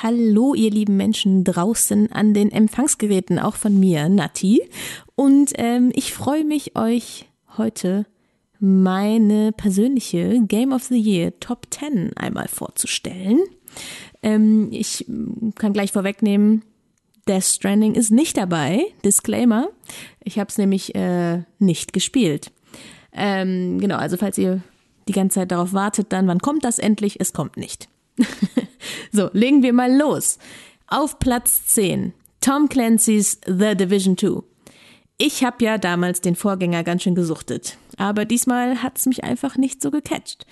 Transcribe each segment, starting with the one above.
Hallo, ihr lieben Menschen draußen an den Empfangsgeräten, auch von mir, Nati. Und ähm, ich freue mich, euch heute meine persönliche Game of the Year Top 10 einmal vorzustellen. Ähm, ich kann gleich vorwegnehmen, Death Stranding ist nicht dabei. Disclaimer. Ich habe es nämlich äh, nicht gespielt. Ähm, genau, also falls ihr die ganze Zeit darauf wartet, dann wann kommt das endlich? Es kommt nicht. so, legen wir mal los. Auf Platz 10. Tom Clancy's The Division 2. Ich habe ja damals den Vorgänger ganz schön gesuchtet, aber diesmal hat's mich einfach nicht so gecatcht.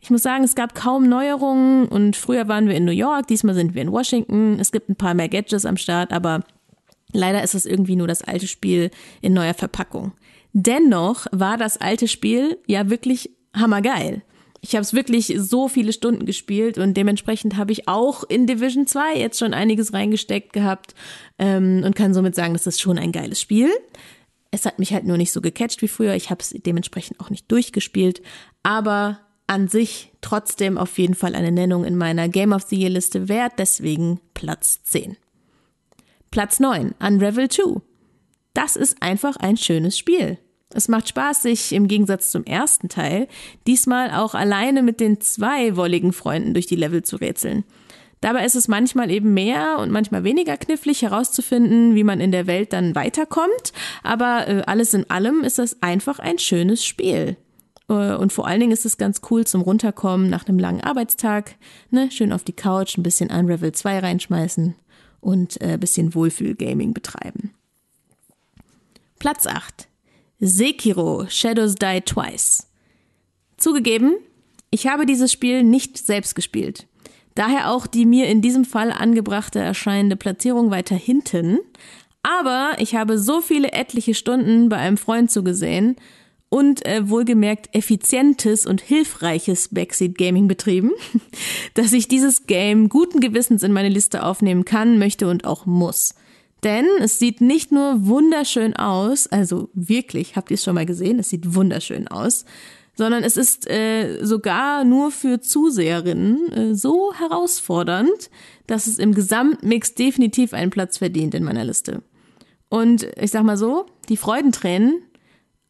Ich muss sagen, es gab kaum Neuerungen und früher waren wir in New York, diesmal sind wir in Washington. Es gibt ein paar mehr Gadgets am Start, aber leider ist es irgendwie nur das alte Spiel in neuer Verpackung. Dennoch war das alte Spiel ja wirklich hammergeil ich habe es wirklich so viele Stunden gespielt und dementsprechend habe ich auch in Division 2 jetzt schon einiges reingesteckt gehabt ähm, und kann somit sagen, das ist schon ein geiles Spiel. Es hat mich halt nur nicht so gecatcht wie früher. Ich habe es dementsprechend auch nicht durchgespielt, aber an sich trotzdem auf jeden Fall eine Nennung in meiner Game of the Year Liste wert, deswegen Platz 10. Platz 9, Unravel 2. Das ist einfach ein schönes Spiel. Es macht Spaß, sich im Gegensatz zum ersten Teil diesmal auch alleine mit den zwei wolligen Freunden durch die Level zu rätseln. Dabei ist es manchmal eben mehr und manchmal weniger knifflig herauszufinden, wie man in der Welt dann weiterkommt, aber äh, alles in allem ist das einfach ein schönes Spiel. Äh, und vor allen Dingen ist es ganz cool zum Runterkommen nach einem langen Arbeitstag, ne, schön auf die Couch, ein bisschen Unravel 2 reinschmeißen und äh, bisschen Wohlfühl-Gaming betreiben. Platz 8. Sekiro Shadows Die Twice. Zugegeben, ich habe dieses Spiel nicht selbst gespielt. Daher auch die mir in diesem Fall angebrachte erscheinende Platzierung weiter hinten. Aber ich habe so viele etliche Stunden bei einem Freund zugesehen und äh, wohlgemerkt effizientes und hilfreiches Backseat Gaming betrieben, dass ich dieses Game guten Gewissens in meine Liste aufnehmen kann, möchte und auch muss. Denn es sieht nicht nur wunderschön aus, also wirklich, habt ihr es schon mal gesehen, es sieht wunderschön aus, sondern es ist äh, sogar nur für Zuseherinnen äh, so herausfordernd, dass es im Gesamtmix definitiv einen Platz verdient in meiner Liste. Und ich sag mal so, die Freudentränen,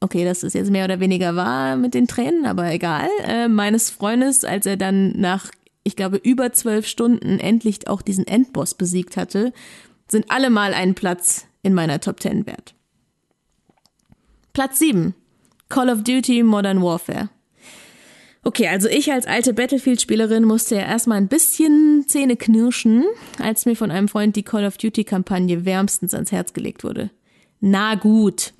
okay, das ist jetzt mehr oder weniger wahr mit den Tränen, aber egal, äh, meines Freundes, als er dann nach, ich glaube, über zwölf Stunden endlich auch diesen Endboss besiegt hatte, sind alle mal einen Platz in meiner Top 10 wert. Platz 7. Call of Duty Modern Warfare. Okay, also ich als alte Battlefield-Spielerin musste ja erstmal ein bisschen Zähne knirschen, als mir von einem Freund die Call of Duty-Kampagne wärmstens ans Herz gelegt wurde. Na gut.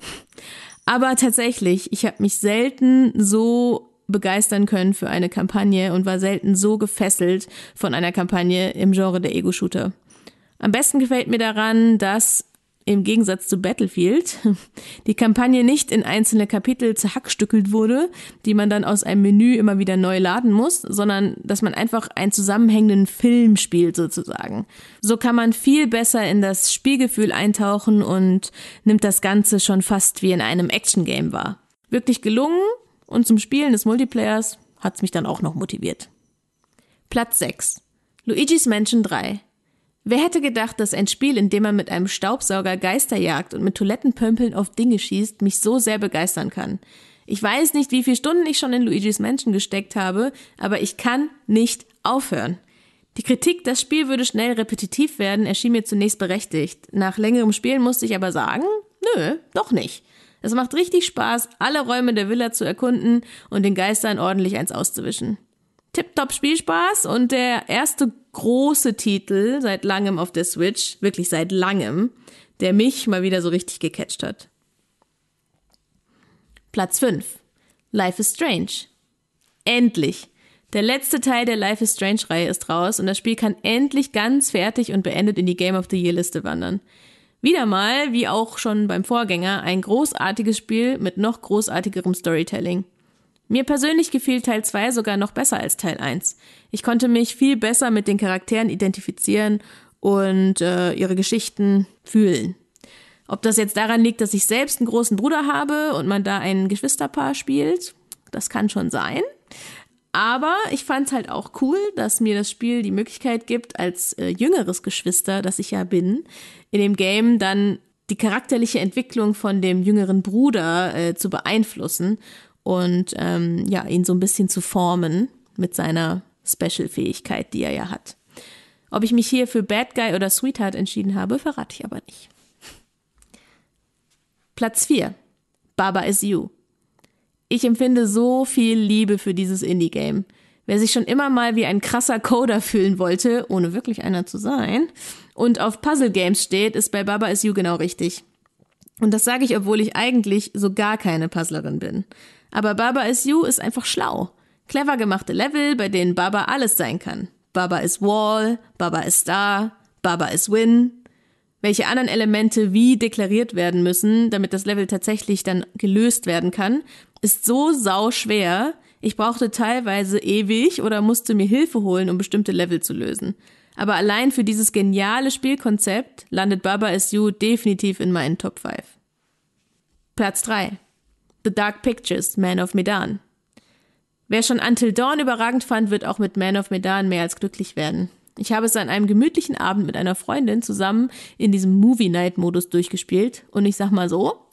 Aber tatsächlich, ich habe mich selten so begeistern können für eine Kampagne und war selten so gefesselt von einer Kampagne im Genre der Ego-Shooter. Am besten gefällt mir daran, dass im Gegensatz zu Battlefield die Kampagne nicht in einzelne Kapitel zerhackstückelt wurde, die man dann aus einem Menü immer wieder neu laden muss, sondern dass man einfach einen zusammenhängenden Film spielt sozusagen. So kann man viel besser in das Spielgefühl eintauchen und nimmt das Ganze schon fast wie in einem Action-Game wahr. Wirklich gelungen und zum Spielen des Multiplayers hat's mich dann auch noch motiviert. Platz 6. Luigi's Mansion 3. Wer hätte gedacht, dass ein Spiel, in dem man mit einem Staubsauger Geister jagt und mit Toilettenpömpeln auf Dinge schießt, mich so sehr begeistern kann? Ich weiß nicht, wie viele Stunden ich schon in Luigi's Mansion gesteckt habe, aber ich kann nicht aufhören. Die Kritik, das Spiel würde schnell repetitiv werden, erschien mir zunächst berechtigt. Nach längerem Spielen musste ich aber sagen, nö, doch nicht. Es macht richtig Spaß, alle Räume der Villa zu erkunden und den Geistern ordentlich eins auszuwischen. Tipptopp Spielspaß und der erste große Titel seit langem auf der Switch, wirklich seit langem, der mich mal wieder so richtig gecatcht hat. Platz 5. Life is Strange. Endlich. Der letzte Teil der Life is Strange Reihe ist raus und das Spiel kann endlich ganz fertig und beendet in die Game of the Year Liste wandern. Wieder mal, wie auch schon beim Vorgänger, ein großartiges Spiel mit noch großartigerem Storytelling. Mir persönlich gefiel Teil 2 sogar noch besser als Teil 1. Ich konnte mich viel besser mit den Charakteren identifizieren und äh, ihre Geschichten fühlen. Ob das jetzt daran liegt, dass ich selbst einen großen Bruder habe und man da ein Geschwisterpaar spielt, das kann schon sein. Aber ich fand es halt auch cool, dass mir das Spiel die Möglichkeit gibt, als äh, jüngeres Geschwister, das ich ja bin, in dem Game dann die charakterliche Entwicklung von dem jüngeren Bruder äh, zu beeinflussen und ähm, ja, ihn so ein bisschen zu formen mit seiner Special-Fähigkeit, die er ja hat. Ob ich mich hier für Bad Guy oder Sweetheart entschieden habe, verrate ich aber nicht. Platz 4. Baba is You. Ich empfinde so viel Liebe für dieses Indie-Game. Wer sich schon immer mal wie ein krasser Coder fühlen wollte, ohne wirklich einer zu sein, und auf Puzzle-Games steht, ist bei Baba Is You genau richtig. Und das sage ich, obwohl ich eigentlich so gar keine Puzzlerin bin. Aber Baba Is You ist einfach schlau. Clever gemachte Level, bei denen Baba alles sein kann. Baba is Wall, Baba is Star, Baba is Win. Welche anderen Elemente wie deklariert werden müssen, damit das Level tatsächlich dann gelöst werden kann, ist so sau schwer. Ich brauchte teilweise ewig oder musste mir Hilfe holen, um bestimmte Level zu lösen. Aber allein für dieses geniale Spielkonzept landet Baba Is You definitiv in meinen Top 5. Platz 3. The Dark Pictures, Man of Medan. Wer schon Until Dawn überragend fand, wird auch mit Man of Medan mehr als glücklich werden. Ich habe es an einem gemütlichen Abend mit einer Freundin zusammen in diesem Movie Night Modus durchgespielt und ich sag mal so,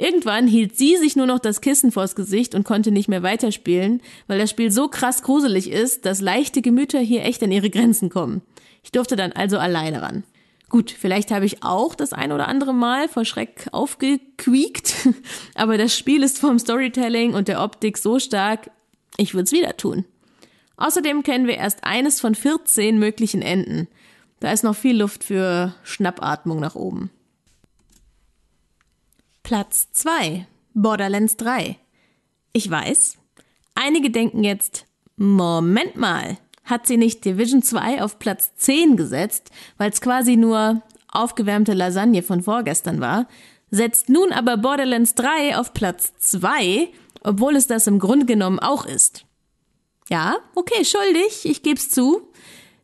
Irgendwann hielt sie sich nur noch das Kissen vors Gesicht und konnte nicht mehr weiterspielen, weil das Spiel so krass gruselig ist, dass leichte Gemüter hier echt an ihre Grenzen kommen. Ich durfte dann also alleine ran. Gut, vielleicht habe ich auch das ein oder andere Mal vor Schreck aufgequiekt, aber das Spiel ist vom Storytelling und der Optik so stark, ich würde es wieder tun. Außerdem kennen wir erst eines von 14 möglichen Enden. Da ist noch viel Luft für Schnappatmung nach oben. Platz 2. Borderlands 3. Ich weiß, einige denken jetzt, Moment mal, hat sie nicht Division 2 auf Platz 10 gesetzt, weil es quasi nur aufgewärmte Lasagne von vorgestern war, setzt nun aber Borderlands 3 auf Platz 2, obwohl es das im Grunde genommen auch ist. Ja, okay, schuldig, ich geb's zu.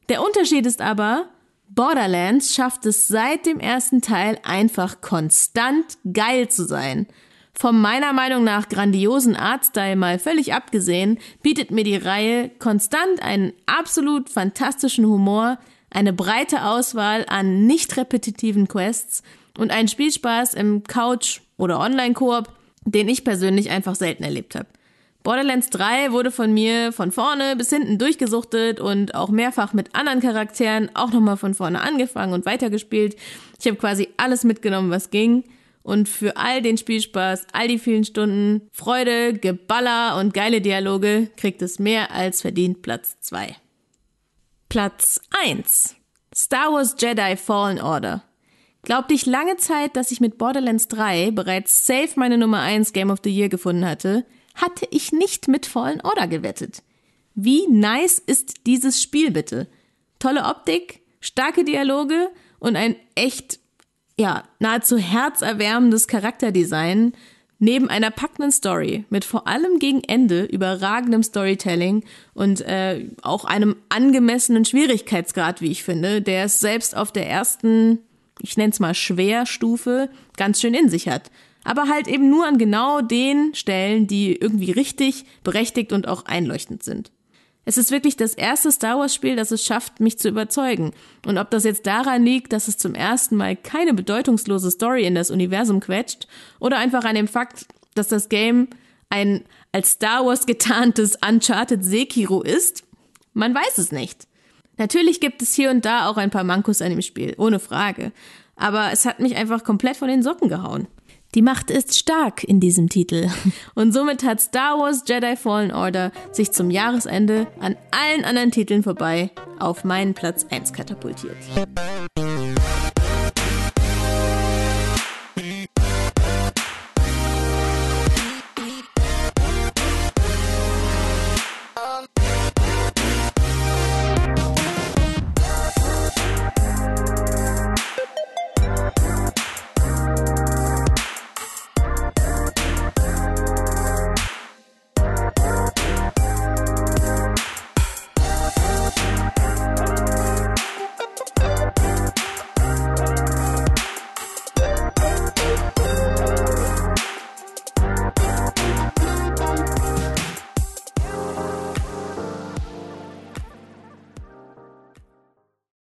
Der Unterschied ist aber, Borderlands schafft es seit dem ersten Teil einfach konstant geil zu sein. Vom meiner Meinung nach grandiosen Artstyle mal völlig abgesehen, bietet mir die Reihe konstant einen absolut fantastischen Humor, eine breite Auswahl an nicht repetitiven Quests und einen Spielspaß im Couch- oder Online-Koop, den ich persönlich einfach selten erlebt habe. Borderlands 3 wurde von mir von vorne bis hinten durchgesuchtet und auch mehrfach mit anderen Charakteren auch nochmal von vorne angefangen und weitergespielt. Ich habe quasi alles mitgenommen, was ging. Und für all den Spielspaß, all die vielen Stunden, Freude, Geballer und geile Dialoge kriegt es mehr als verdient Platz 2. Platz 1. Star Wars Jedi Fallen Order. Glaubte ich lange Zeit, dass ich mit Borderlands 3 bereits safe meine Nummer 1 Game of the Year gefunden hatte, hatte ich nicht mit Fallen Order gewettet. Wie nice ist dieses Spiel bitte? Tolle Optik, starke Dialoge und ein echt, ja, nahezu herzerwärmendes Charakterdesign neben einer packenden Story mit vor allem gegen Ende überragendem Storytelling und äh, auch einem angemessenen Schwierigkeitsgrad, wie ich finde, der es selbst auf der ersten, ich nenne es mal Schwerstufe, ganz schön in sich hat aber halt eben nur an genau den Stellen, die irgendwie richtig, berechtigt und auch einleuchtend sind. Es ist wirklich das erste Star Wars Spiel, das es schafft, mich zu überzeugen. Und ob das jetzt daran liegt, dass es zum ersten Mal keine bedeutungslose Story in das Universum quetscht, oder einfach an dem Fakt, dass das Game ein als Star Wars getarntes Uncharted Sekiro ist, man weiß es nicht. Natürlich gibt es hier und da auch ein paar Mankos an dem Spiel, ohne Frage. Aber es hat mich einfach komplett von den Socken gehauen. Die Macht ist stark in diesem Titel. Und somit hat Star Wars Jedi Fallen Order sich zum Jahresende an allen anderen Titeln vorbei auf meinen Platz 1 katapultiert.